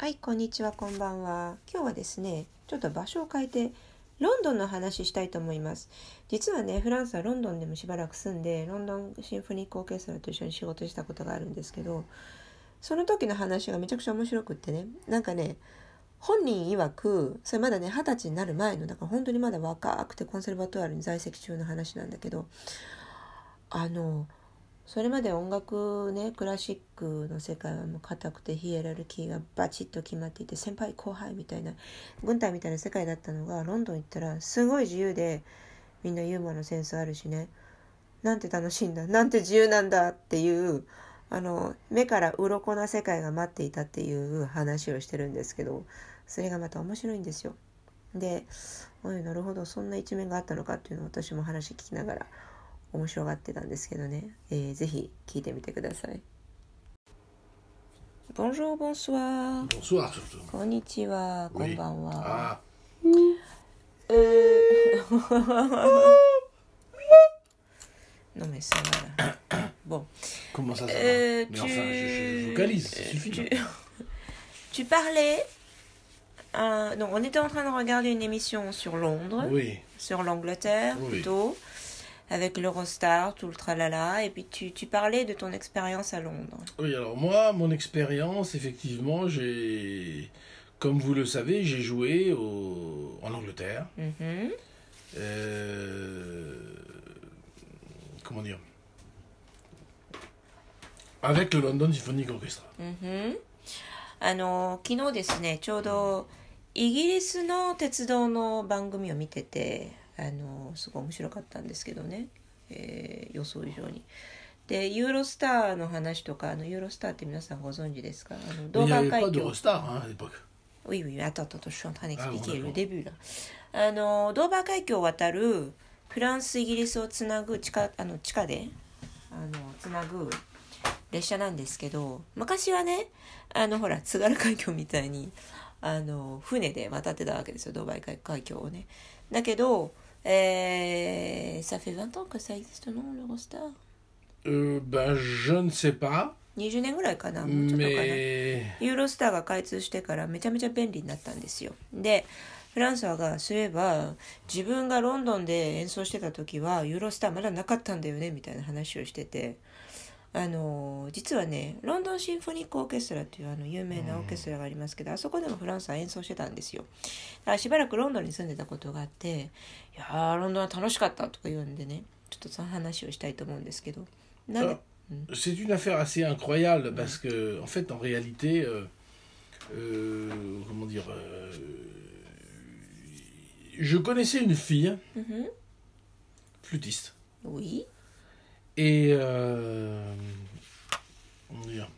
はい、こんにちは、こんばんは。今日はですね、ちょっと場所を変えて、ロンドンの話したいと思います。実はね、フランスはロンドンでもしばらく住んで、ロンドンシンフォニックオーケストラと一緒に仕事したことがあるんですけど、その時の話がめちゃくちゃ面白くってね、なんかね、本人曰く、それまだね、二十歳になる前の、だから本当にまだ若くてコンセルバトワールに在籍中の話なんだけど、あの、それまで音楽ねクラシックの世界はもう硬くてヒエラルキーがバチッと決まっていて先輩後輩みたいな軍隊みたいな世界だったのがロンドン行ったらすごい自由でみんなユーモアのセンスあるしねなんて楽しいんだなんて自由なんだっていうあの目から鱗な世界が待っていたっていう話をしてるんですけどそれがまた面白いんですよ。でおいなるほどそんな一面があったのかっていうのを私も話聞きながら面白がってたんですけどね、えー、ぜひ聞いてみてください。Bonjour, bonsoir. Bonsoir surtout. こんにちは、こん Oui. ばんは。 Ah, えー non mais ça va là. Bon, comment ça, ça Euh, va Mais tu- enfin, je, je vocalise, ça suffit. tu, tu parlais. euh, donc on était en train de regarder une émission sur Londres. Oui, sur l'Angleterre Oui. plutôt, avec l'Eurostar, tout le tralala, et puis tu, tu parlais de ton expérience à Londres. oui. Alors moi, mon expérience, effectivement, j'ai, comme vous le savez, j'ai joué au, en Angleterre. Mhm. Euh, comment dire Avec le London Symphonic Orchestra. うんあの昨日ですねちょうどイギリスの鉄道の番組を見てて あのすごい面白かったんですけどね、えー予想以上に。でユーロスターの話とかあのユーロスターって皆さんご存知ですか？あのドーバー海峡 d'Eurostar hein, à l'époque. Oui, oui, attends, attends, je suis en train d'expliquer Ah, bon, le d'accord. début là. あのドーバー海峡を渡るフランスイギリスをつなぐ地下あの地下であのつなぐ列車なんですけど昔はねあのほら津軽海峡みたいにあの船で渡ってたわけですよドーバー海海峡をね。だけど、えー、ça fait 20 ans que ça existe non l'Eurostar Euh, ben, je ne sais pas, 20年ぐらいかなもうちょっとかな。ユーロスターが開通してからめちゃめちゃ便利になったんですよ。でフランスはがそういえば自分がロンドンで演奏してた時はユーロスターまだなかったんだよねみたいな話をしててあの実はねロンドンシンフォニックオーケストラっていうあの有名なオーケストラがありますけど、あそこでもフランスは演奏してたんですよ。だからしばらくロンドンに住んでたことがあって「いやーロンドンは楽しかった」とか言うんでねちょっとその話をしたいと思うんですけど。なんで？C'est une affaire assez incroyable parce que, en fait, en réalité, euh, euh, comment dire, euh, je connaissais une fille, うんふん flûtiste, Oui. Et. Euh, dire,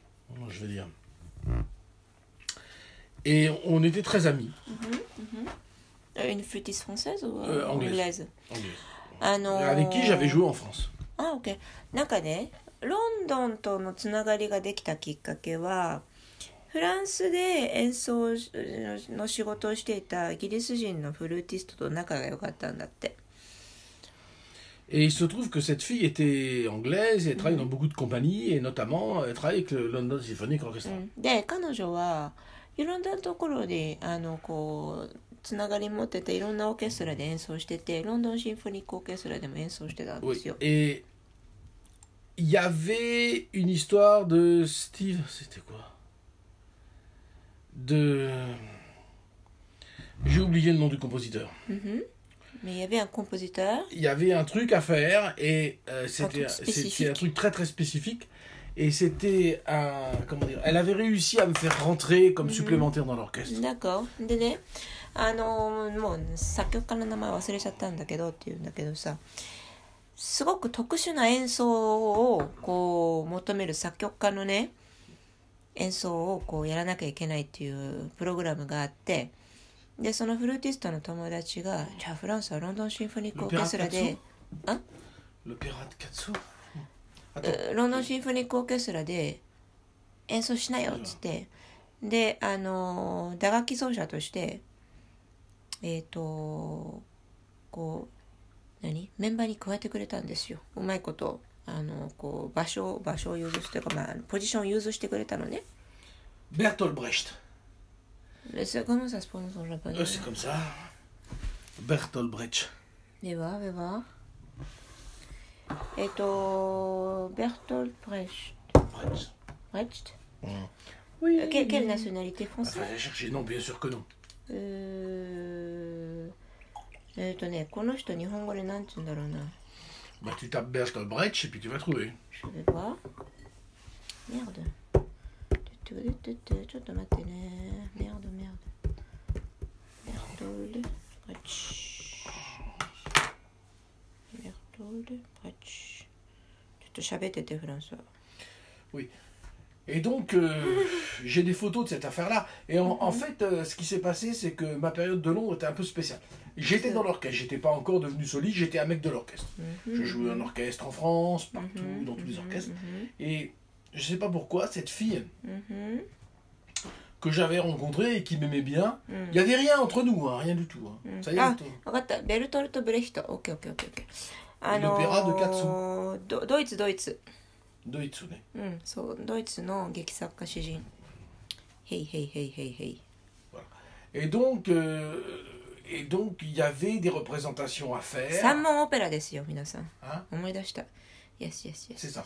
je vais dire. Mm. Et on était très amis. Mmh, mmh. Une flûtiste française ou euh, euh anglaise. anglaise? Ah. Avec qui j'avais joué en France. Ah ok. なんかね、ロンドンとのつながりができたきっかけは、フランスで演奏の仕事をしていたイギリス人のフルーティストと仲が良かったんだって。Et il se trouve que cette fille était anglaise et elle travaille dans beaucoup de compagnies, et notamment elle travaille avec le London Symphonic Orchestra. うんで、彼女はいろんなところで、あの、こう、つながり持ってて、いろんなオーケストラで演奏してて、ロンドンシンフォニックオーケストラでも演奏してたんで Oui. すよ。 Et il y avait une histoire de Steve. C'était quoi De. J'ai oublié le nom du compositeur. Mhm. Mais il y avait un compositeur. Il y avait un truc à faire et euh, c'était truc c'est- spécifique. c'est un truc très très spécifique. Et c'était un. Comment dire Elle avait réussi à me faire rentrer comme Mhm. supplémentaire dans l'orchestre. だからでねあのもう作曲家の名前忘れちゃったんだけどっていうんだけどさすごく特殊な演奏をこう求める作曲家のね演奏をこうやらなきゃいけないっていうプログラムがあって でそのフルーティストの友達が「じゃあフランスはロンドンシンフォニックオーケストラでロンドンシンフォニックオーケストラで演奏しなよっつって。であのー打楽器奏者としてえっ、とこう何？メンバーに加えてくれたんですよ。うまいことあのこう場所を場所を融通してというか、まあ、ポジションを融通してくれたのね。Bertolt Brecht. Mais ça, comment ça se prononce en japonais C'est comme ça. Bertolt Brecht. Et va, et. Et au Bertolt Brecht. Brecht. Brecht. Oui. Quelle, nationalité française Il enfin, chercher, non, bien sûr que non. Euh. Euh, bah, tu tapes Bertolt Brecht et puis tu vas trouver. Je vais voir. Merde. Merde. Berthold, Bretsch. Berthold, Bretsch. Toute Chavette était François. Oui. Et donc, euh, j'ai des photos de cette affaire-là. Et en, mhm. fait, euh, ce qui s'est passé, c'est que ma période de Londres était un peu spéciale. J'étais dans l'orchestre, j'étais pas encore devenu soliste, j'étais un mec de l'orchestre. Mhm. Je jouais en orchestre en France, partout, mhm. dans tous les orchestres. Et je sais pas pourquoi, cette fille, que j'avais rencontré et qui m'aimait bien, mm. il n'y avait rien entre nous, hein, rien du tout. Hein. Mm. Ça y est, ah. ah Bertolt Brecht, ok, ok, ok. L'opéra de Katsu. Deutz, Deutz. Deutz, oui. Mm, so, Deutz, non, Gekisaka Shijin. Hey, hey, hey, hey, hey. Voilà. Et donc. Euh, et donc, il y avait des représentations à faire. Ça m'a opéra, d'ailleurs, Minasan. Hein? On dit Yes, yes, yes. C'est ça.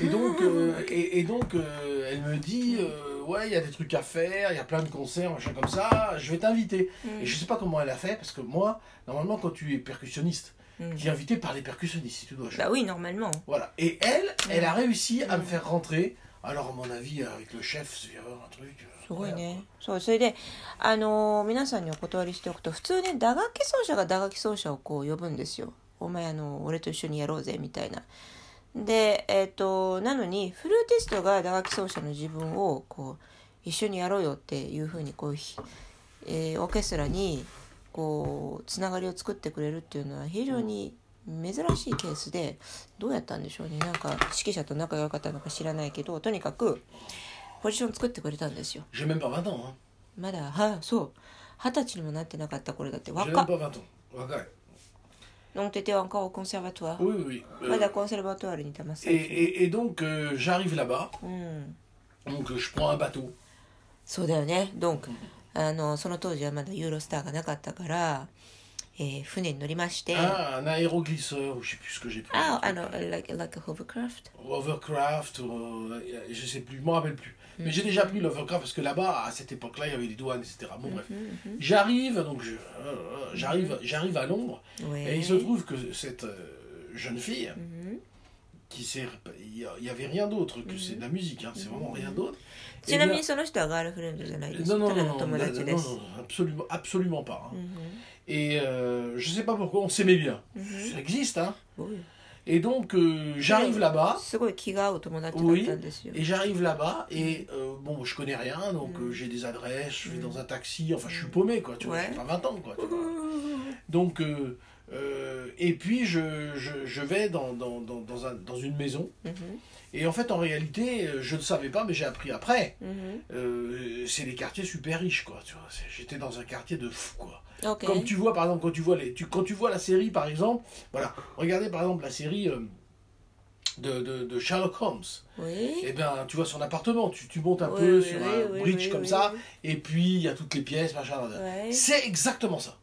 Et donc, euh, et, et donc euh, elle me dit, euh, ouais, il y a des trucs à faire, il y a plein de concerts, machin comme ça, je vais t'inviter. Et je sais pas comment elle a fait, parce que moi, normalement, quand tu es percussionniste, Mm. tu es invité par les percussionnistes, si tu dois. Bah oui, normalement. Voilà. Et elle, elle a réussi à me faire rentrer. Alors, à mon avis, avec le chef, il y avoir un truc. euh, すごい incroyable. ね。そう、それで、あのー皆さんにお断りしておくと、普通ね、打楽器奏者が打楽器奏者をこう呼ぶんですよ。お前、あの、俺と一緒にやろうぜ、みたいな。 で、えっ、と、なのに、フルーティストが打楽器奏者の自分を、こう、一緒にやろうよっていうふうに、こう、ひえーオーケストラに、こう、つながりを作ってくれるっていうのは非常に珍しいケースで、どうやったんでしょうね。なんか、指揮者と仲が良かったのか知らないけど、とにかく、ポジション作ってくれたんですよ。J'ai même pas 20 ans. Hein. まだはそう二十歳にもなってなかった頃だって J'ai 若 même っ pas 20 ans. Wakay. Donc t'étais encore au conservatoire Oui, oui, oui. Euh, まだコンセルバトワールにいたま et, et- et donc, euh, j'arrive là-bas. うん、 Donc, euh, je prends un bateau. そうだよね Donc あのその当時はまだユーロスターがなかったから、えー船に乗りましてあ Ah, un aéroglisseur, ou je sais plus ce que j'ai pris. あの like, like a hovercraft Overcraft, euh, je sais plus, je m'en rappelle plus. Mais j'ai déjà pris l'Overcraft parce que là-bas, à cette époque-là, il y avait les douanes, etc. Bon, bref. J'arrive, donc je, euh, euh, j'arrive, j'arrive à Londres, Ouais. et il se trouve que cette euh, jeune fille, Mhm. qui s'est, il y a- il y avait rien d'autre que c'est de la musique, hein, c'est vraiment rien d'autre. ちなみ Eh にその人はガールフレンドじゃないで bien, す non, non, ただ non, の non, 友 non, 達 non, です、 non, absolument, absolument pas. hein. うん Et euh, je sais pas pourquoi, on s'aimait bien. Ça existe, hein. うん et donc, euh, j'arrive là-bas. Oui, et j'arrive là-bas, et euh, bon, je connais rien, donc euh, j'ai des adresses, je vais mm. dans un taxi, enfin, je suis paumé, quoi, tu vois, j'ai pas 20 ans, quoi. Tu vois. Donc, euh, et puis je, je, vais dans, dans, dans, un, dans une maison. Mhm. Et en fait, en réalité, euh, je ne savais pas, mais j'ai appris après. Mhm. Euh, c'est des quartiers super riches, quoi. Tu vois, j'étais dans un quartier de fou, quoi. Comme tu vois, par exemple, quand tu vois, les, tu, quand tu vois la série, par exemple, voilà, regardez par exemple la série. De, de, Sherlock Holmes. Oui. Et bien, tu vois son appartement, tu, tu montes un peu sur un bridge comme ça, et puis il y a toutes les pièces, machin. C'est exactement ça.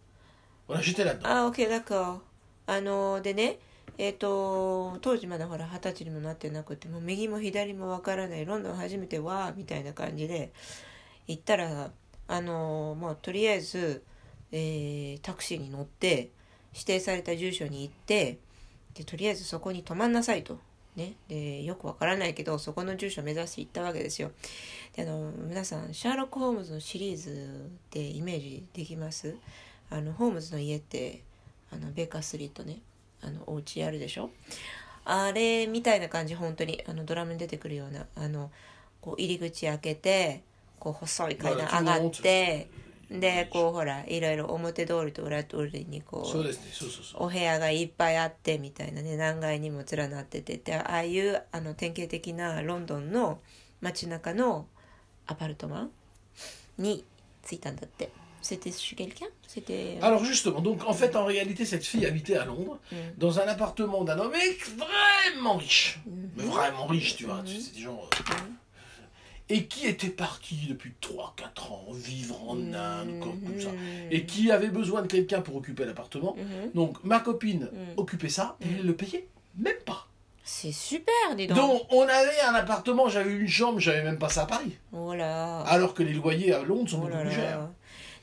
Voilà, j'étais là-dedans. あ、オッケー、だから、あの、でね、えっ、と、当時まだほら、二十歳にもなってなくて、もう右も左もわからない、ロンドン初めてわーみたいな感じで、行ったら、あの、もうとりあえず、えータクシーに乗って、指定された住所に行って、で、とりあえずそこに泊まんなさいと。ね、でよくわからないけどそこの住所を目指して行ったわけですよであの皆さんシャーロック・ホームズのシリーズってイメージできます？あのホームズの家ってあのベーカーストリートねあのお家あるでしょ？あれみたいな感じ本当にあのドラムに出てくるようなあのこう入り口開けてこう細い階段上がってでこうほらいろいろ表通りと裏通りにこうそうですね、そうそうそう。お部屋がいっぱいあってみたいなね何階にも連なっててでああいうあの典型的なロンドンの街中のアパルトマンに着いたんだって。C'était chez quelqu'un? C'était. Euh, Alors justement, donc en fait, en réalité, cette fille habitait à Londres, mm. dans un appartement d'un homme extrêmement riche, mm. mais vraiment riche, tu vois, c'est mm. des gens. Euh, et qui était parti depuis 3-4 ans vivre en Inde, comme, ça. Et qui avait besoin de quelqu'un pour occuper l'appartement. Donc ma copine occupait ça et elle le payait même pas. C'est super, des donc. Donc, on avait un appartement, j'avais une chambre, j'avais même pas ça à Paris. Oh voilà. Alors que les loyers à Londres sont oh beaucoup plus chers.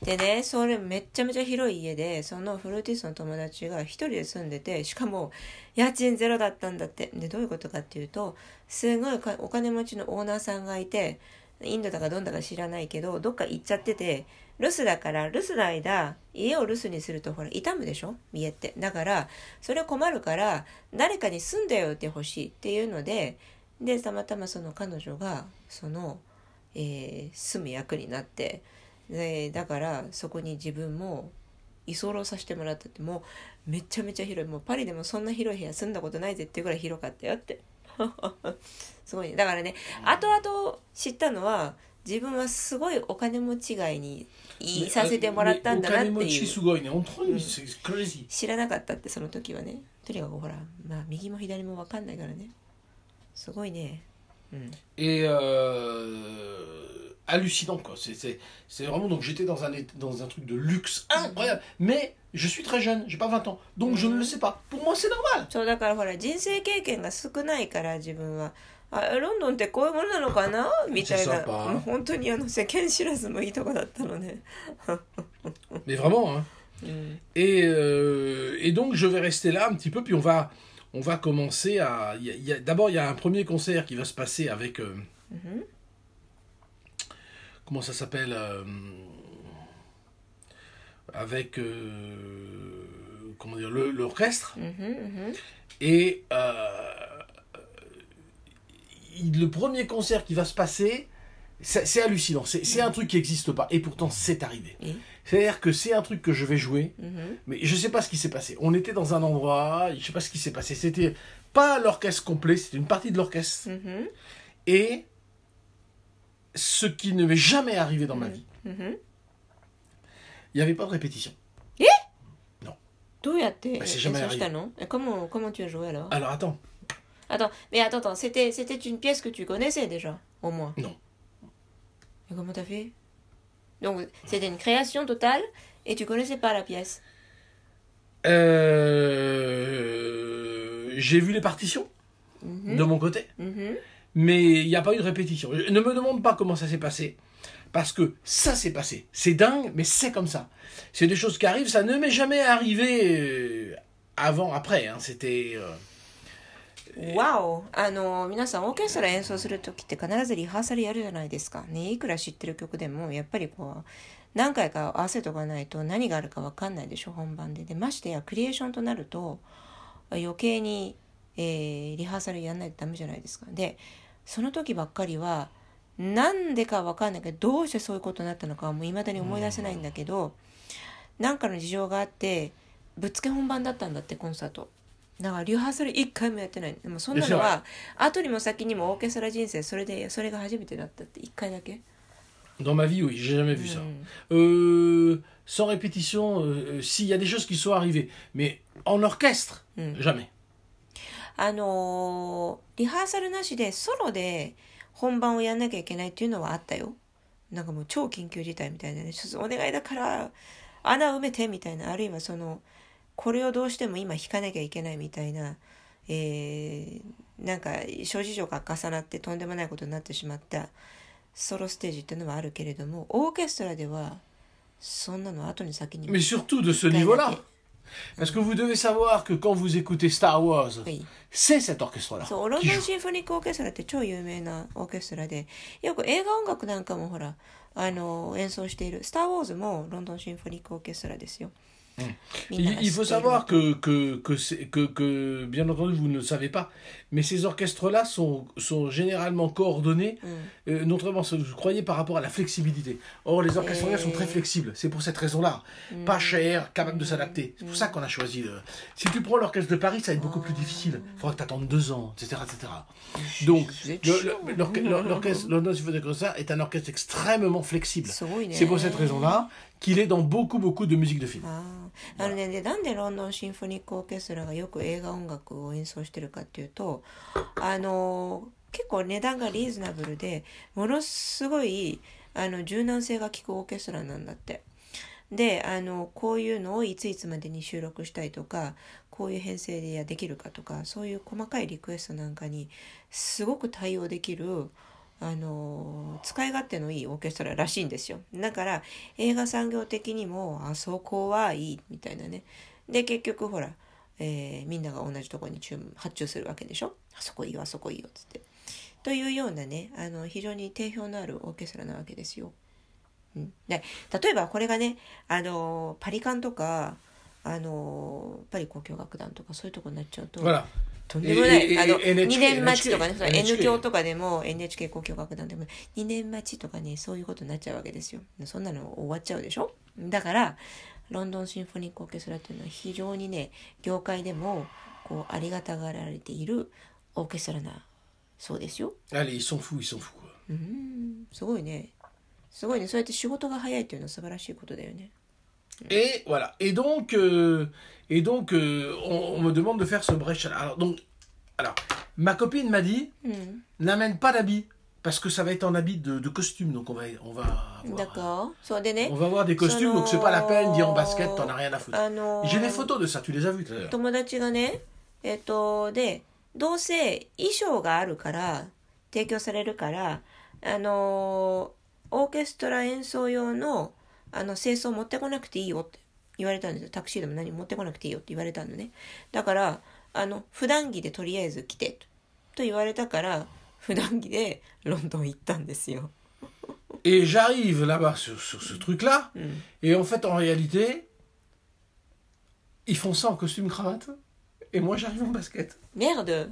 でね、それめっちゃめちゃ広い家で、そのフルーティストの友達が一人で住んでて、しかも家賃ゼロだったんだって。で、どういうことかっていうと、すごいお金持ちのオーナーさんがいて、インドだかどんだか知らないけど、どっか行っちゃってて、留守だから、留守の間、家を留守にするとほら、傷むでしょ？家って。だから、それ困るから、誰かに住んでよってほしいっていうので、で、たまたまその彼女が、その、えー住む役になって、でだからそこに自分も居候させてもらったってもうめちゃめちゃ広い。もうパリでもそんな広い部屋住んだことないぜっていうぐらい広かったよって。すごいね。だからね後々知ったのは自分はすごいお金持ち街にいさせてもらったんだなっていう。mais entre eux, Mm. c'est crazy. 知らなかったってその時はね。とにかくほらまあ右も左も分かんないからね。すごいね。うん。Et euh, hallucinant quoi. C'est- C'est c'est vraiment donc j'étais dans un é- dans un truc de luxe incroyable. Mais je suis très jeune, j'ai pas 20 ans, donc je ne le sais pas. Pour moi c'est normal. そうだからほら人生経験が少ないから自分はあロンドンってこういうものなのかなみたいなそうそうもう本当にあの世間知らずもいいとこだったのね、 Mais vraiment. Hein. うん、 Et, euh, et donc je vais rester là un petit peu, puis on va on va commencer à. il y a- il y a- D'abord il y a un premier concert qui va se passer avec. euh, うん、 comment ça s'appelle euh, avec euh, comment dire l'orchestre mhm, mhm. et euh, le premier concert qui va se passer c'est hallucinant, c'est un truc qui n'existe pas, et pourtant c'est arrivé. C'est-à-dire que c'est un truc que je vais jouer, mhm. mais je ne sais pas ce qui s'est passé. On était dans un endroit, je ne sais pas ce qui s'est passé. C'était pas l'orchestre complet, c'était une partie de l'orchestre. Et ce qui ne m'est jamais arrivé dans ma mhm. vie. Mhm. Il n'y avait pas de répétition. Eh Non. Bah, c'est jamais arrivé. Comment, comment tu as joué alors Alors attends. Attends, mais attends, attends, c'était, une pièce que tu connaissais déjà, au moins. Non. Et comment t'as fait? Donc, c'était une création totale et tu connaissais pas la pièce. Euh, J'ai vu les partitions mhm. de mon côté. Mais il n'y a pas eu de répétition. Je- Ne me demande pas comment ça s'est passé, parce que ça s'est passé. C'est dingue, mais c'est comme ça. C'est des choses qui arrivent, ça ne m'est jamais arrivé avant, après. hein. C'était. euh, わおあの皆さんオーケストラ演奏する時って必ずリハーサルやるじゃないですかねいくら知ってる曲でもやっぱりこう何回か合わせとかないと何があるか分かんないでしょ本番ででましてやクリエーションとなると余計に、えーリハーサルやんないとダメじゃないですかでその時ばっかりはなんでか分かんないけどどうしてそういうことになったのかはもう未だに思い出せないんだけど何かの事情があってぶっつけ本番だったんだってコンサートだからリハーサル一回もやってないでもそんなのは後にも先にもオーケストラ人生それでそれが初めてだったって一回だけ Dans ma vie, oui, j'ai jamais vu ça. うん Euh, sans répétition, euh, s'il y a des choses qui sont arrivées, mais en orchestre, Mm. jamais. あのーリハーサルなしでソロで本番をやんなきゃいけないっていうのはあったよ。なんかもう超緊急事態みたいなね。ちょっとお願いだから穴埋めてみたいな。あるいはそのこれをどうしても今弾かなきゃいけないみたいな、えーなんか諸事情が重なってとんでもないことになってしまったソロステージっていうのはあるけれどもオーケストラではそんなの後に先に。Parce que vous devez savoir que quand vous écoutez Star Wars, はい。c'est cet orchestre-là そう、ロンドン.シンフォニックオーケストラって超有名なオーケストラで、よく映画音楽なんかもほら、あの、演奏している。スター・ウォーズもロンドンシンフォニックオーケストラですよ。Il, faut savoir que que, que, que, que, bien entendu, vous ne le savez pas, mais ces orchestres-là sont, sont généralement coordonnés, mm. euh, vous croyez, par rapport à la flexibilité. Or, les orchestres et... sont très flexibles, c'est pour cette raison-là. Pas cher, capable de s'adapter. C'est pour ça qu'on a choisi. Si tu prends l'orchestre de Paris, ça va être beaucoup plus difficile. Il faudra que tu attendes deux ans, etc. etc. Donc, l'orchestre de ça est un orchestre extrêmement flexible. C'est pour cette raison-là qu'il est dans beaucoup, beaucoup de musique de film. あのねでなんでロンドンシンフォニックオーケストラがよく映画音楽を演奏してるかっていうとあの結構値段がリーズナブルでものすごいあの柔軟性が効くオーケストラなんだって。であのこういうのをいついつまでに収録したいとかこういう編成でできるかとかそういう細かいリクエストなんかにすごく対応できるあの使い勝手のいいオーケストラらしいんですよ。だから映画産業的にもあそこはいいみたいなね。で結局ほら、えーみんなが同じとこに注発注するわけでしょ？あそこいいよあそこいいよっつって。というようなねあの非常に定評のあるオーケストラなわけですよ。うん、で例えばこれがねあのパリカンとかあのパリ交響楽団とかそういうとこになっちゃうととんでもない、ええあのえ NHK 2年待ちとかね。その NHK N 教とかでも NHK 交響楽団でも2年待ちとかねそういうことになっちゃうわけですよ。そんなの終わっちゃうでしょ？だからロンドンシンフォニックオーケストラっていうのは非常にね業界でもこうありがたがられているオーケストラなそうですよ。Allez, ils sont fous, ils sont fous. うーん。すごいね。すごいね。そうやって仕事が早いっていうのは素晴らしいことだよね。Et voilà. Et donc, euh, et donc euh, on, on me demande de faire ce brèche. Alors, donc, alors, ma copine m'a dit, うん n'amène pas d'habits. Parce que ça va être en habit de, de costume. Donc, on va, on va avoir, だからそうでね on va avoir des costumes. Donc, c'est pas la peine d'y en basket. T'en as rien à foutre. あのー J'ai des photos de ça. Tu les as vues tout à l'heure. 友達がねえっとでどうせ衣装があるから提供されるからあのオーケストラ演奏用のあの清掃持ってこなくていいよって 言われたんですよタクシーでも何も持ってこなくていいよって言われたんだねだからあの普段着でとりあえず来てとと言われたから普段着でロンドン行ったんですよ Et j'arrive là-bas sur, sur ce truc-là. うん Et en fait, en réalité, ils font ça en costume cravate. Et moi, j'arrive en basket. Merde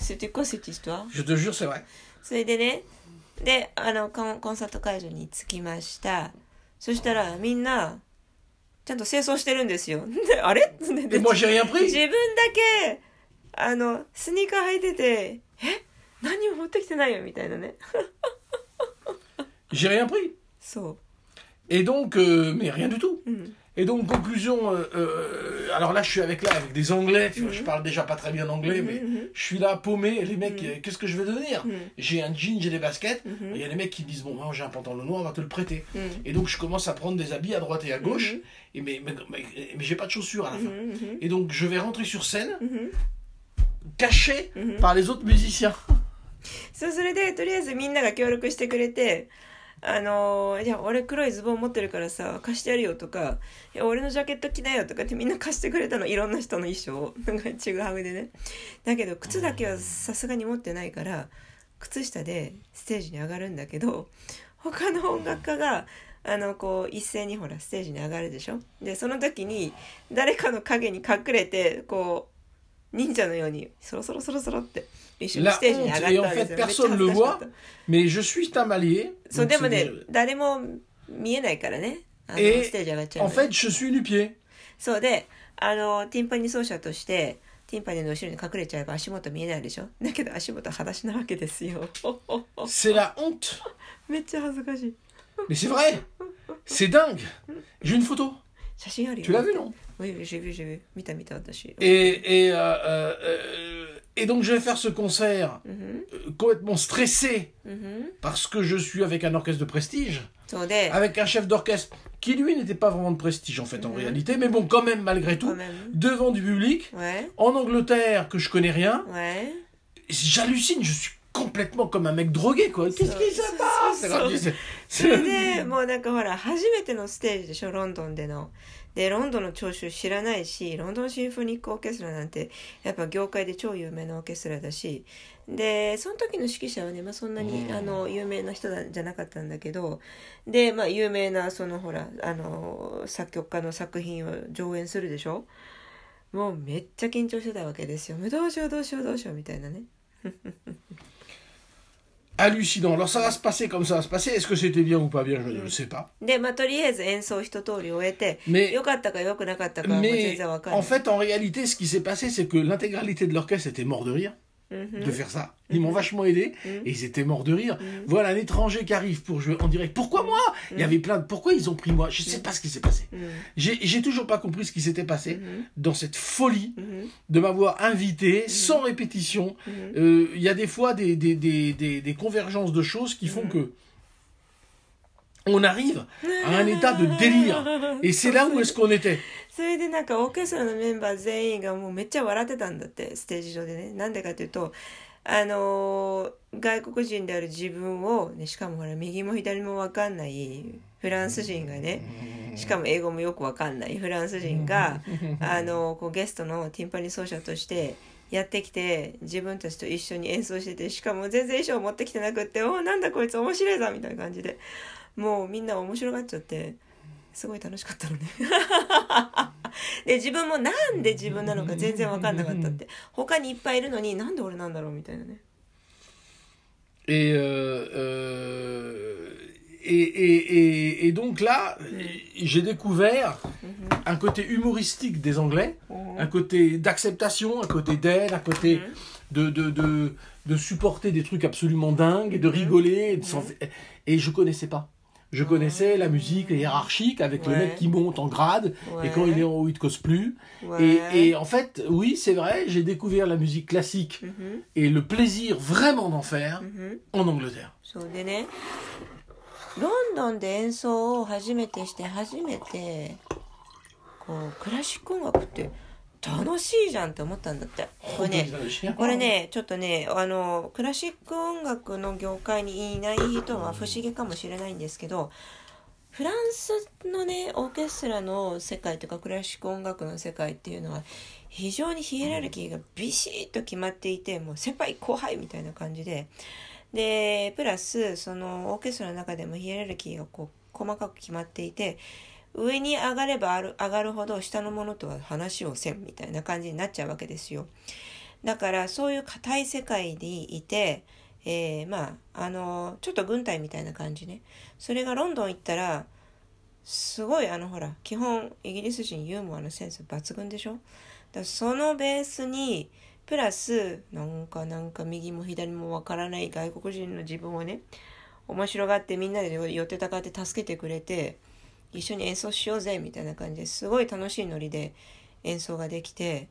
C'était quoi cette histoire Je te jure, c'est vrai. それでねであのコンコンサート会場に着きましたそしたらみんなちゃんと清掃してるんですよ。であれ？自.分だけあのスニーカー履いててえ？何も持ってきてないよみたいなね。J'ai rien pris. そ Et donc, euh, mais rien du tout. う、うん、Et donc, conclusion, euh, euh, alors là, je suis avec là, avec des Anglais, tu vois, je parle déjà pas très bien anglais, mais je suis là paumé, et les mecs, euh, qu'est-ce que je vais devenir Mhm. J'ai un jean, j'ai des baskets, Mhm. il y a des mecs qui me disent, bon, moi, j'ai un pantalon noir, on va te le prêter. うん Et donc, je commence à prendre des habits à droite et à gauche, Mhm. et mais, mais, mais, mais j'ai pas de chaussures à la うん fin. うん Et donc, je vais rentrer sur scène, うん caché Mhm. par les autres musiciens. そうそれでとりあえずみんなが協力してくれて あのーいや俺黒いズボン持ってるからさ貸してやるよとかいや俺のジャケット着なよとかってみんな貸してくれたの。いろんな人の衣装を。なんかちぐはぐでね。だけど靴だけはさすがに持ってないから靴下でステージに上がるんだけど他の音楽家があのこう一斉にほらステージに上がるでしょ？でその時に誰かの影に隠れてこう忍者のようにそろそろそろそろって la honte, et en fait personne ne le voit, mais je suis tamalier. Et en fait, je suis nu-pied. c'est vrai! C'est dingue! J'ai une photo! Tu l'as vu, non? Oui, j'ai vu, j'ai vu. et euh, euh, euh, et donc, je vais faire ce concert うん euh, complètement stressé うんうん、 parce que je suis avec un orchestre de prestige, そうで avec un chef d'orchestre qui, lui, n'était pas vraiment de prestige, en fait, en Mhm. réalité, mais bon, quand même, malgré ご tout, めん devant du public, ouais en Angleterre, que je connais rien, ouais j'hallucine, je suis complètement comme un mec drogué, quoi. Qu'est-ce qui se Ça- passe ça- C'est comme- c'est- それでもうなんかほら初めてのステージでしょロンドンでの。 でロンドンの聴衆知らないしロンドンシンフォニックオーケストラなんてやっぱ業界で超有名なオーケストラだしでその時の指揮者はね、まあ、そんなに、うん。あの有名な人だじゃなかったんだけどで、まあ、有名なそのほらあの作曲家の作品を上演するでしょ？もうめっちゃ緊張してたわけですよ。どうしようどうしようどうしようみたいなね hallucinant. Alors ça va se passer comme ça va se passer. Est-ce que c'était bien ou pas bien Je ne sais pas. Mais, mais en fait, en réalité, ce qui s'est passé, c'est que l'intégralité de l'orchestre était mort de rire de faire ça. Ils m'ont vachement aidé et ils étaient morts de rire. Voilà un étranger qui arrive pour jouer en direct. Pourquoi moi? Il y avait plein de... Pourquoi ils ont pris moi? Je sais pas ce qui s'est passé. J'ai toujours pas compris ce qui s'était passé dans cette folie de m'avoir invité sans répétition. Euh, Il y a des fois des, des, des, des, des convergences de choses qui font que on arrive. À un état de délire. Et c'est là où est-ce qu'on était. それでなんかオーケストラのメンバー全員がもうめっちゃ笑ってたんだってステージ上でね。なんでかっていうとあのー外国人である自分を、ね、しかもほら右も左も分かんないフランス人がねしかも英語もよく分かんないフランス人があのーこうゲストのティンパニー奏者としてやってきて自分たちと一緒に演奏しててしかも全然衣装持ってきてなくって「おおなんだこいつ面白いぞ」みたいな感じでもうみんな面白がっちゃってすごい楽しかったのね。で自分もなんで自分なのか全然分かんなかったって他にいっぱいいるのになんで俺なんだろうみたいなね。 Et, euh, euh, et, et, et, et donc là, j'ai découvert un côté humoristique des Anglais, un côté d'acceptation, un côté d'aide, un côté de, de, de, de supporter des trucs absolument dingues, et de rigoler. Et, de s'en- et je connaissais pas. Je connaissais la musique hiérarchique avec le Ouais. mec qui monte en grade et quand Ouais. il est en haut, il te cause plus. Ouais. Et, et en fait, oui, c'est vrai, j'ai découvert la musique classique Mhm, et le plaisir vraiment d'en faire mhm. en Angleterre. そうでねロンドンで演奏を初めてして初めてこうクラシック音楽って 楽しいじゃんって思ったんだって。これねこれねちょっとねあのクラシック音楽の業界にいない人は不思議かもしれないんですけどフランスのねオーケストラの世界とかクラシック音楽の世界っていうのは非常にヒエラルキーがビシッと決まっていてもう先輩後輩みたいな感じで。でプラスそのオーケストラの中でもヒエラルキーがこう細かく決まっていて上に上がれば上がるほど下のものとは話をせんみたいな感じになっちゃうわけですよ。だからそういう硬い世界にいて、えーまああのちょっと軍隊みたいな感じねそれがロンドン行ったらすごいあのほら基本イギリス人ユーモアのセンス抜群でしょ？だそのベースにプラスなんかなんか右も左もわからない外国人の自分をね面白がってみんなで寄ってたかって助けてくれて一緒に演奏しようぜみたいな感じですごい楽しいノリで演奏ができて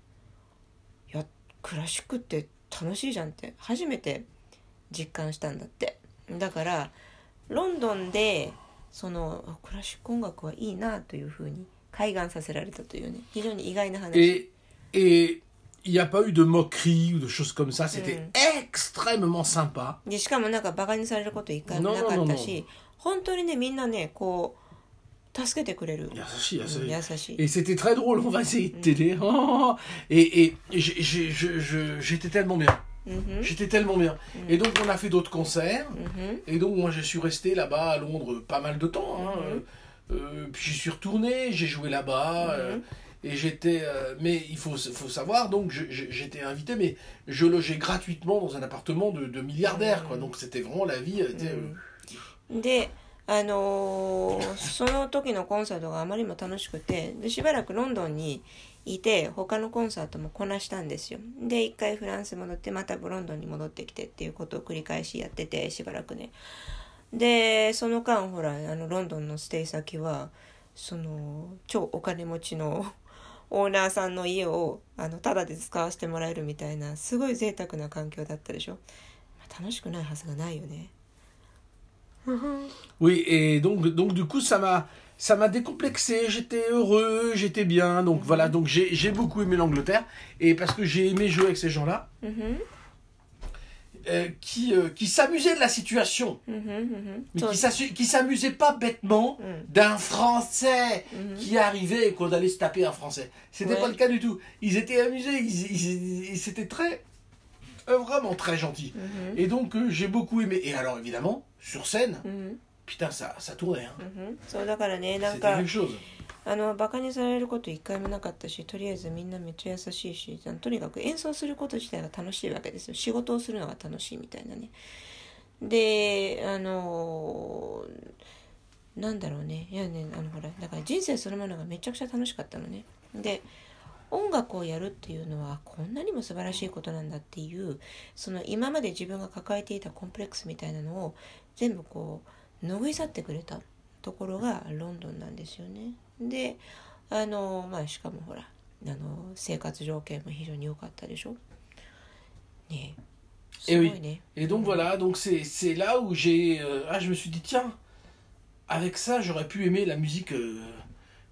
いやクラシックって楽しいじゃんって初めて実感したんだってだからロンドンでそのあクラシック音楽はいいなというふうに開眼させられたというね非常に意外な話 Et et il n'y a pas eu de moquerie ou de choses comme ça. C'était Mm. extrêmement sympa. でしかもなんかバカにされること一回もなかったし本当にねみんなねこう助けてくれる、 Yasashi, うん yasashi. 優しい Et c'était très drôle. On va essayer de t'aider. Oh, et et j'ai- j'ai- je- je- j'étais tellement bien. うんふん J'étais tellement bien. Et donc on a fait d'autres concerts. うんふん Et donc moi je suis resté là-bas à Londres pas mal de temps. hein. Mhm. Euh, puis j'y suis retourné, j'ai joué là-bas. euh, Mhm. et j'étais... euh, mais il faut, faut savoir, donc je- je- j'étais invité, mais je logeais gratuitement dans un appartement de, de milliardaire. Quoi. Donc c'était vraiment la vie. elle était, euh, で あのーその時のコンサートがあまりにも楽しくてでしばらくロンドンにいて他のコンサートもこなしたんですよ。で一回フランス戻ってまたロンドンに戻ってきてっていうことを繰り返しやっててしばらくね。でその間ほらあのロンドンのステイ先はその超お金持ちの オーナーさんの家をあのタダで使わせてもらえるみたいなすごい贅沢な環境だったでしょ。ま楽しくないはずがないよね。Oui, et donc, donc du coup, ça m'a ça m'a décomplexé, j'étais heureux, j'étais bien, donc mhm. voilà, donc j'ai beaucoup aimé l'Angleterre, et parce que j'ai aimé jouer avec ces gens-là, mhm. euh, qui, euh, qui s'amusaient de la situation, mhm, mais qui s'amusaient pas bêtement d'un Français qui arrivait et qu'on allait se taper un Français. C'était pas le cas du tout. Ils étaient amusés, ils, ils, ils étaient très, euh, vraiment très gentils. Et donc j'ai beaucoup aimé. Et alors évidemment, sur scène, ふんうん putain, ça, ça tournait. hein. うんふんそうだからねなんか.あのバカにされること一回もなかったしとりあえずみんなめっちゃ優しいしとにかく演奏すること自体が楽しいわけですよ仕事をするのが楽しいみたいなねであのなんだろうねいやねあのほらだから人生そのものがめちゃくちゃ楽しかったのねで音楽をやるっていうのはこんなにも素晴らしいことなんだっていうその今まで自分が抱えていたコンプレックスみたいなのを全部こう拭い去ってくれたところがロンドンなんですよね。であのまあしかもほらあの生活条件も非常に良かったでしょ。ねすご.いね。Et donc voilà, donc c'est là où j'ai. euh, ah, je me suis dit, tiens, avec ça, j'aurais pu aimer la musique euh,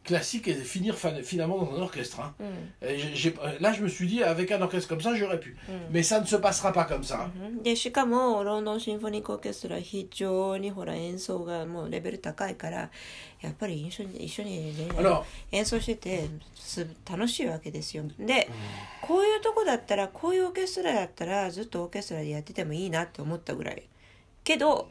classique et finir fin- finalement dans un orchestre. hein. うん Et euh, là, je me suis dit, avec un orchestre comme ça, j'aurais pu. うん Mais ça ne se passera pas comme ça. うんでしかもロンドンシンフォニックオーケストラ非常にほら演奏がもうレベル高いからやっぱり一緒に一緒に、ね演奏しててす楽しいわけですよでこういうとこだったらこういうオーケストラだったらずっとオーケストラでやっててもいいなって思ったぐらいけど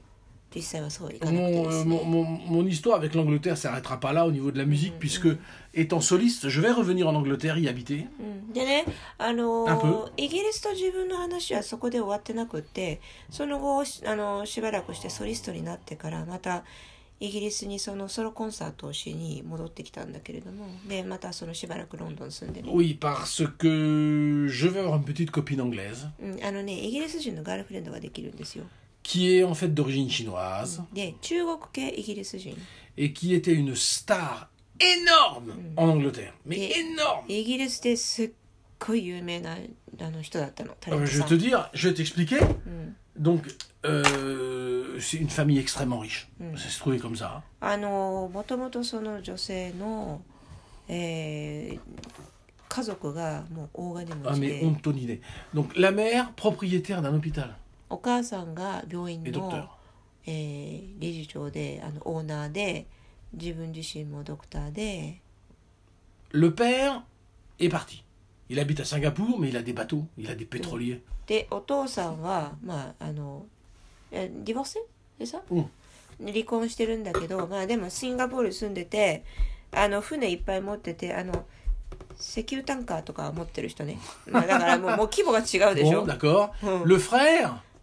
mon, euh, ね mon, mon- mon histoire avec l'Angleterre s'arrêtera pas là au niveau de la musique, Mhm, puisque étant soliste, je vais revenir en Angleterre y habiter. うんでねあのアッーイギリスと自分の話はそこで終わってなくってその後しあのしばらくしてソリストになってからまたイギリスにそのソロコンサートをしに戻ってきたんだけれどもでまたそのしばらくロンドン住んでね、Oui, parce que je vais avoir une petite copine anglaise うん、あのねイギリス人のガールフレンドができるんですよ qui est en fait d'origine chinoise で中国系イギリス人 et qui était une star énorme en Angleterre. Mais Et- énorme イギリスですっごい有名なあの人だったのタレン Euh, ト Je さ vais ん te dire, je vais t'expliquer. うん Donc, euh, c'est une famille extrêmement riche. Mm. Ça se trouvait comme ça. あのもともとその女性の、えー家族がもう大金 Ah, 持ち mais で honte ton idée. Donc, la mère, propriétaire d'un hôpital お母さんが病院のえー理事長であのオーナーで自分自身もドクターで Le père est parti. Il habite à Singapour, mais il a des bateaux, il a des pétroliers. でお父さんはまああのえディボーセでさ、うん離婚してるんだけどまあでもシンガポール住んでてあの船いっぱい持っててあの石油タンカーとか持ってる人ね、まあ、だからもうもう規模が違うでし Bon, ょ d'accord. Mm. Le frère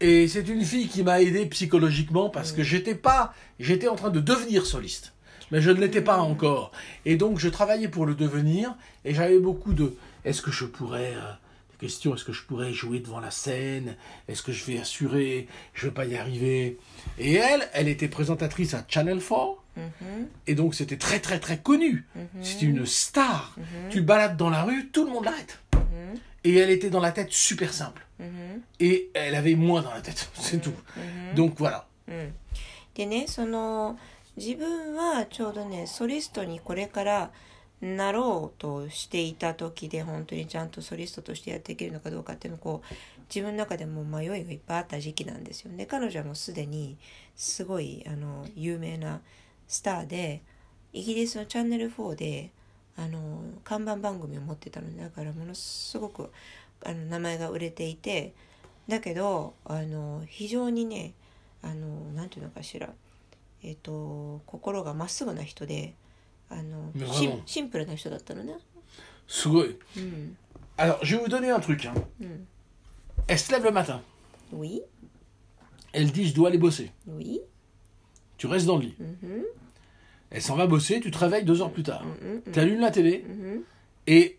Et c'est une fille qui m'a aidé psychologiquement parce que j'étais pas, j'étais en train de devenir soliste, mais je ne l'étais pas encore. Et donc je travaillais pour le devenir et j'avais beaucoup de, est-ce que je pourrais, euh, des questions, est-ce que je pourrais jouer devant la scène, est-ce que je vais assurer, je vais pas y arriver? Et elle, elle était présentatrice à Channel 4. うん、Et donc c'était très très très connu. C'était une star. Tu te balades dans la rue, tout le monde l'arrête. Et elle était dans la tête super simple. うん、Et elle avait moins dans la tête, c'est tout. Donc voilà. うん、でねその自分はちょうどねソリストにこれからなろうとしていた時で本当にちゃんとソリストとしてやっていけるのかどうかっていうのをこう自分の中でも迷いがいっぱいあった時期なんですよね彼女はもうすでにすごいあの有名なスターでイギリスのチャンネル4であの看板番組を持ってたのでだからものすごくあの名前が売れていてだけどあの非常にねあのなんていうのかしらえっ、と心がまっすぐな人であのいやシあのンシンプルな人だったのね。 Sugoi. うん、 Alors, je vais vous donner un truc. hein. うん、 Elle se lève le matin. Oui, Elle dit, je dois aller bosser. oui, Tu restes dans le lit. うん、 Elle s'en va bosser, tu te réveilles deux heures plus tard. うん、うん、 Tu allumes la télé うん、 et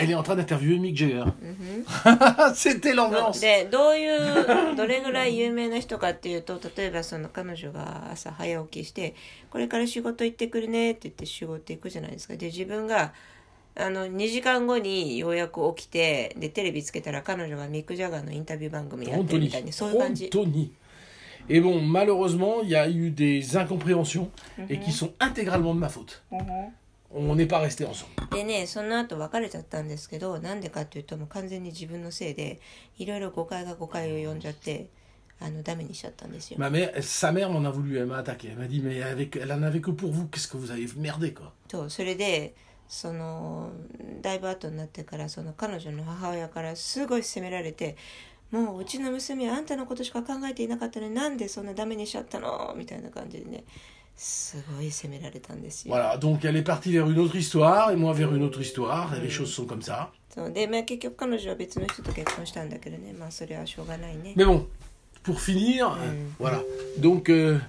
elle est en train d'interviewer Mick Jagger. うん。C'était l'ambiance. でどういうどれぐらい有名な人かっていうと例えばその彼女が朝早起きして「これから仕事行ってくるね」って言って仕事行くじゃないですかで自分があの2時間後にようやく起きてでテレビつけたら彼女がミック・ジャガーのインタビュー番組やってるみたいにそういう感じ Tony. Et bon, malheureusement, il y a eu des incompréhensions et qui sont intégralement de ma faute. On n'est pas restés ensemble. でねその後別れちゃったんですけどなんでかっていうともう完全に自分のせいでいろいろ誤解が誤解を呼んじゃってあのダメにしちゃったんですよ Ma mère, sa mère m'en a voulu, elle m'a attaqué. Elle m'a dit, mais avec, elle en avait que pour vous, qu'est-ce que vous avez merdé, quoi? そうそれでそのだいぶ後になってからその彼女の母親からすごい責められてもううちの娘はあんたのことしか考えていなかったのになんでそんなダメにしちゃったの？みたいな感じでねすごい責められたんですよ。 Voilà, donc elle est partie vers une autre histoire et moi vers une autre histoire. et Les choses sont comme ça. そうで、まあ、結局彼女は別の人と結婚したんだけどねまあそれはしょうがないね。 Mais bon, pour finir, euh, voilà. Donc, euh,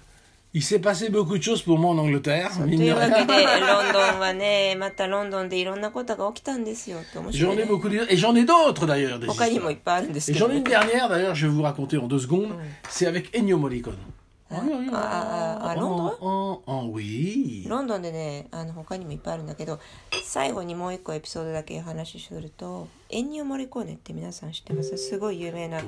il s'est passé beaucoup de choses pour moi en Angleterre. と mine い de うわけ rien. でロンドンはねまたロンドンでいろんなことが起きたんですよって面白 J'en い、 ai ね。 beaucoup de... Et j'en ai d'autres d'ailleurs. des 他にもいっ histoires. ぱいあるんですけ Et ど、 j'en ai une ね。 dernière d'ailleurs, je vais vous raconter en deux secondes. C'est avec Ennio Morricone. Ah, ah, ah, à Londres en, en- en- Oui. ロンドンでねあの他にもいっぱいあるんだけど最後にもう一個エピソードだけ話しするとエンニオ・モリコーネって皆さん知ってますすごい有名な.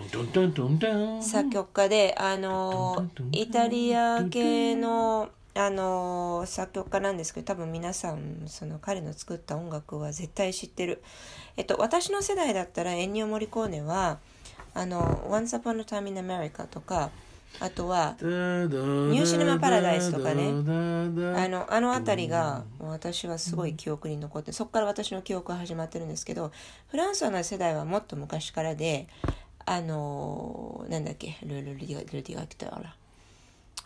作曲家であのイタリア系のあの作曲家なんですけど多分皆さんその彼の作った音楽は絶対知ってる、えっと、私の世代だったらエンニオ・モリコーネはあの「Once Upon a Time in America」とかあとはニューシネマパラダイスとかね。ああのあの辺りが私はすごい記憶に残ってそこから私の記憶が始まってるんですけどフランスの世代はもっと昔からであのなんだっけルルルディガルディガクターら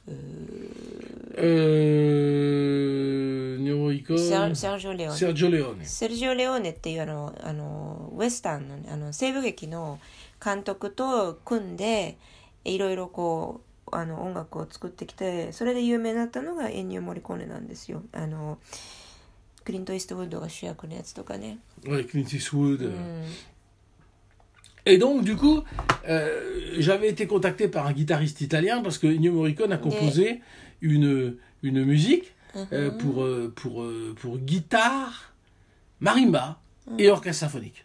Euh. セアセアジオ・レオネ Sergio Leone. セルジオ・レオーネっていうあのあのウエスタンの,、ね、あの西部劇の監督と組んで いろいろこうあの音楽を作ってきてそれで有名になったのがエンニオ・モリコーネなんですよあのクリント・イーストウッドが主役のやつとかね、 Ouais, Clint Eastwood. うん、 Et donc, du coup, euh, j'avais été contacté par un guitariste italien parce que Ennio Morricone a composé une, une musique euh, pour, euh, pour, euh, pour guitare, marimba et orchestre symphonique.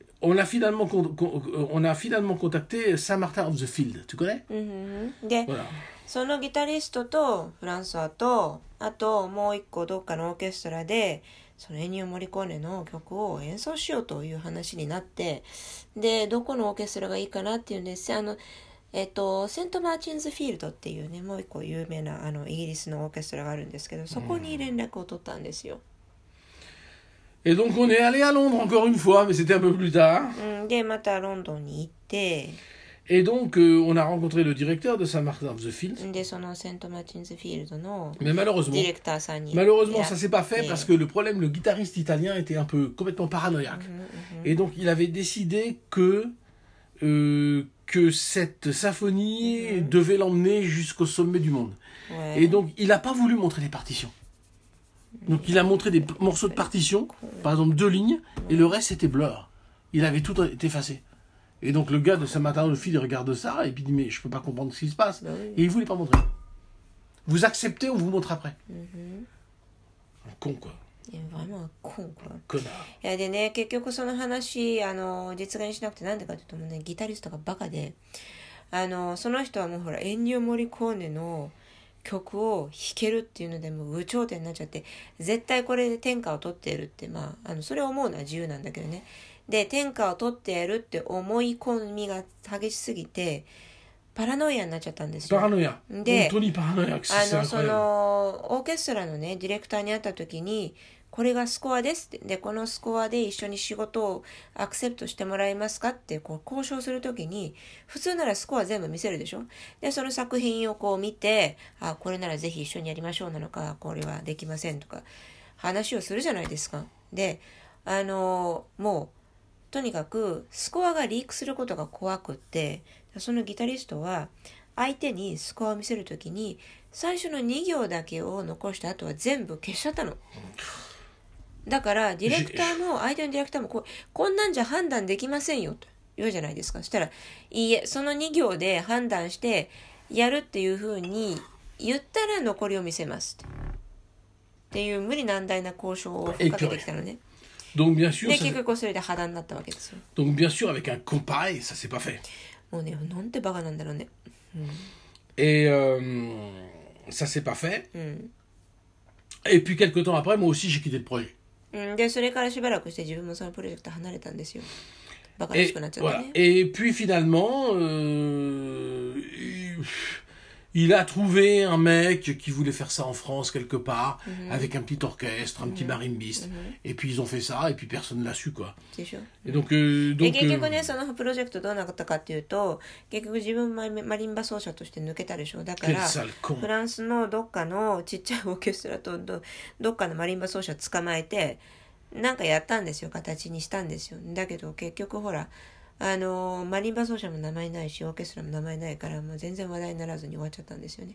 on, a finalement on a finalement contacté Saint-Martin of the Field. Tu connais? うんうんうんで Voilà. そのギタリストとフランソワとあともう一個どっかのオーケストラでそのエニオ・モリコーネの曲を演奏しようという話になってでどこのオーケストラがいいかなっていうんですあのえっとセント・マーチンズ・フィールドっていうねもう一個有名なあのイギリスのオーケストラがあるんですけどそこに連絡を取ったんですよ。Et donc on est allé à Londres encore une fois, mais c'était un peu plus tard. Et donc euh, on a rencontré le directeur de Saint Martin of the Field. Mais malheureusement, malheureusement ça s'est pas fait parce que le problème, le guitariste italien était un peu complètement paranoïaque. Et donc il avait décidé que euh, que cette symphonie devait l'emmener jusqu'au sommet du monde. Et donc il n'a pas voulu montrer les partitions. Donc, il a montré des p- morceaux de partitions, par exemple deux lignes, et le reste c'était blur. Il avait tout été effacé. Et donc, le gars de Saint-Martin le fil, il regarde ça, et puis il dit Mais je peux pas comprendre ce qui se passe. Bah oui. Et il voulait pas montrer. Vous acceptez, on vous montre après. うん、 Un con, quoi. いやまあまあコンか Connard. いやでね結局その話あの実現しなくてなんでかっていうともうねギタリストがバカであのその人はもうほらエンニオ・モリコーネの 曲を弾けるっていうのでもう有頂天になっちゃって絶対これで天下を取ってやるってまああのそれを思うのは自由なんだけどねで天下を取ってやるって思い込みが激しすぎてパラノイアになっちゃったんですよ。C'est あのそ.のオーケストラのねディレクターに会った時にこれがスコアですって。でこのスコアで一緒に仕事をアクセプトしてもらえますかってこう交渉する時に普通ならスコア全部見せるでしょ？でその作品をこう見てあこれならぜひ一緒にやりましょうなのかこれはできませんとか話をするじゃないですか。であのもうとにかくスコアがリークすることが怖くってそのギタリストは相手にスコアを見せるときに最初の2行だけを残した後は全部消しちゃったの。だからディレクターも相手のディレクターもこうこんなんじゃ判断できませんよと言うじゃないですかそしたらいいえその2行で判断してやるっていうふうに言ったら残りを見せますっていう無理難題な交渉をかけてきたのね。Donc bien sûr, で ça- 結局それで破談になったわけですよ donc bien sûr avec un con pareil, ça s'est pas fait. もうねなんてバカなんだろうね Et euh, ça s'est pas fait. Et puis quelques temps après, moi aussi j'ai quitté le projet. うん、でそれからしばらくして自分もそのプロジェクト離れたんですよ。バカらしくなっちゃった voilà. et puis finalement, euh, il a trouvé un mec qui voulait faire ça en France quelque part, avec un petit orchestre, un petit marimbiste. Et puis ils ont fait ça, et puis personne l'a su, quoi. でしょ Et donc, euh, で donc 結局 euh, ねそのプロジェクトどうなったかっていうと結局自分ママリンバ奏者として抜けたでしょだか quel ら sale con. フランスのどっかのちっちゃいオーケストラとどどっかのマリンバ奏者捕まえてなんかやったんですよ形にしたんですよだけど結局ほら あのマリンバ奏者も名前ないしオーケストラも名前ないからもう全然話題にならずに終わっちゃったんですよね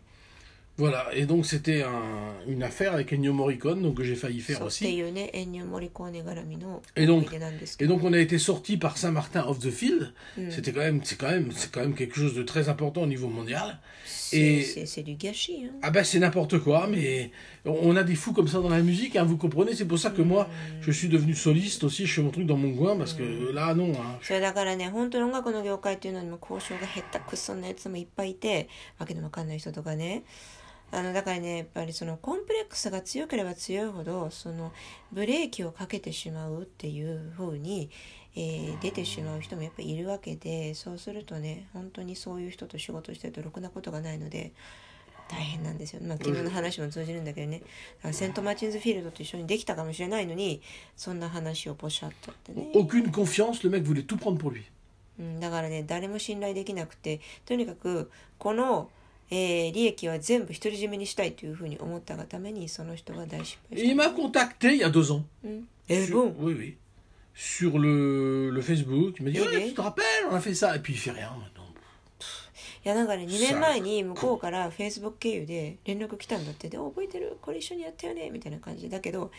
Voilà, et donc c'était un- une affaire avec Ennio Morricone, donc que j'ai failli faire そうって aussi. いうねエンニョ・モリコーネ絡みのえどん思い出なんですけ Et ど donc on a été sorti par Saint-Martin of the Field. C'était quand même, c'est quand même, c'est quand même quelque chose de très important au niveau mondial. c'est え c'est- c'est du gâchis hein. Ah ben c'est n'importe quoi, mais on a des fous comme ça dans la musique, hein, vous comprenez. C'est pour ça que moi, je suis devenu soliste aussi. Je fais mon truc dans mon coin parce que là non. hein. それだからね本当に音楽の業界っていうのにも交渉が下手くそなやつもいっぱいいてわけのわかんない人とかねあのだからねやっぱりそのコンプレックスが強ければ強いほどそのブレーキをかけてしまうっていう風に、えー出てしまう人もやっぱいるわけでそうするとね本当にそういう人と仕事してるとろくなことがないので大変なんですよ、まあ、昨日の話も通じるんだけどね、セント・マーチンズ・フィールドと一緒にできたかもしれないのにそんな話をポシャッとだからね誰も信頼できなくてとにかくこの、えー、利益は全部独り占めにしたいというふうに思ったがためにその人が大失敗した。今コンタクテイヤ2 ans え、えー、tu te いいやなんかね2年前に向こうからフェイスブック経由で連絡来たんだってで覚えてる？これ一緒にやったよね？みたいな感じでだけど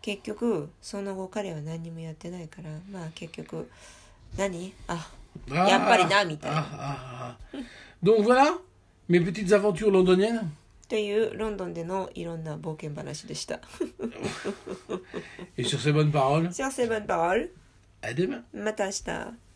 結局その後彼は何にもやってないからまあ結局何？あ Ah, やっぱりなみたいな ah, ah, ah. Donc voilà, mes petites aventures londoniennes. というロンドンでのいろんな冒険話でした。Et sur ces bonnes paroles, Sur ces bonnes paroles, à demain. また明日。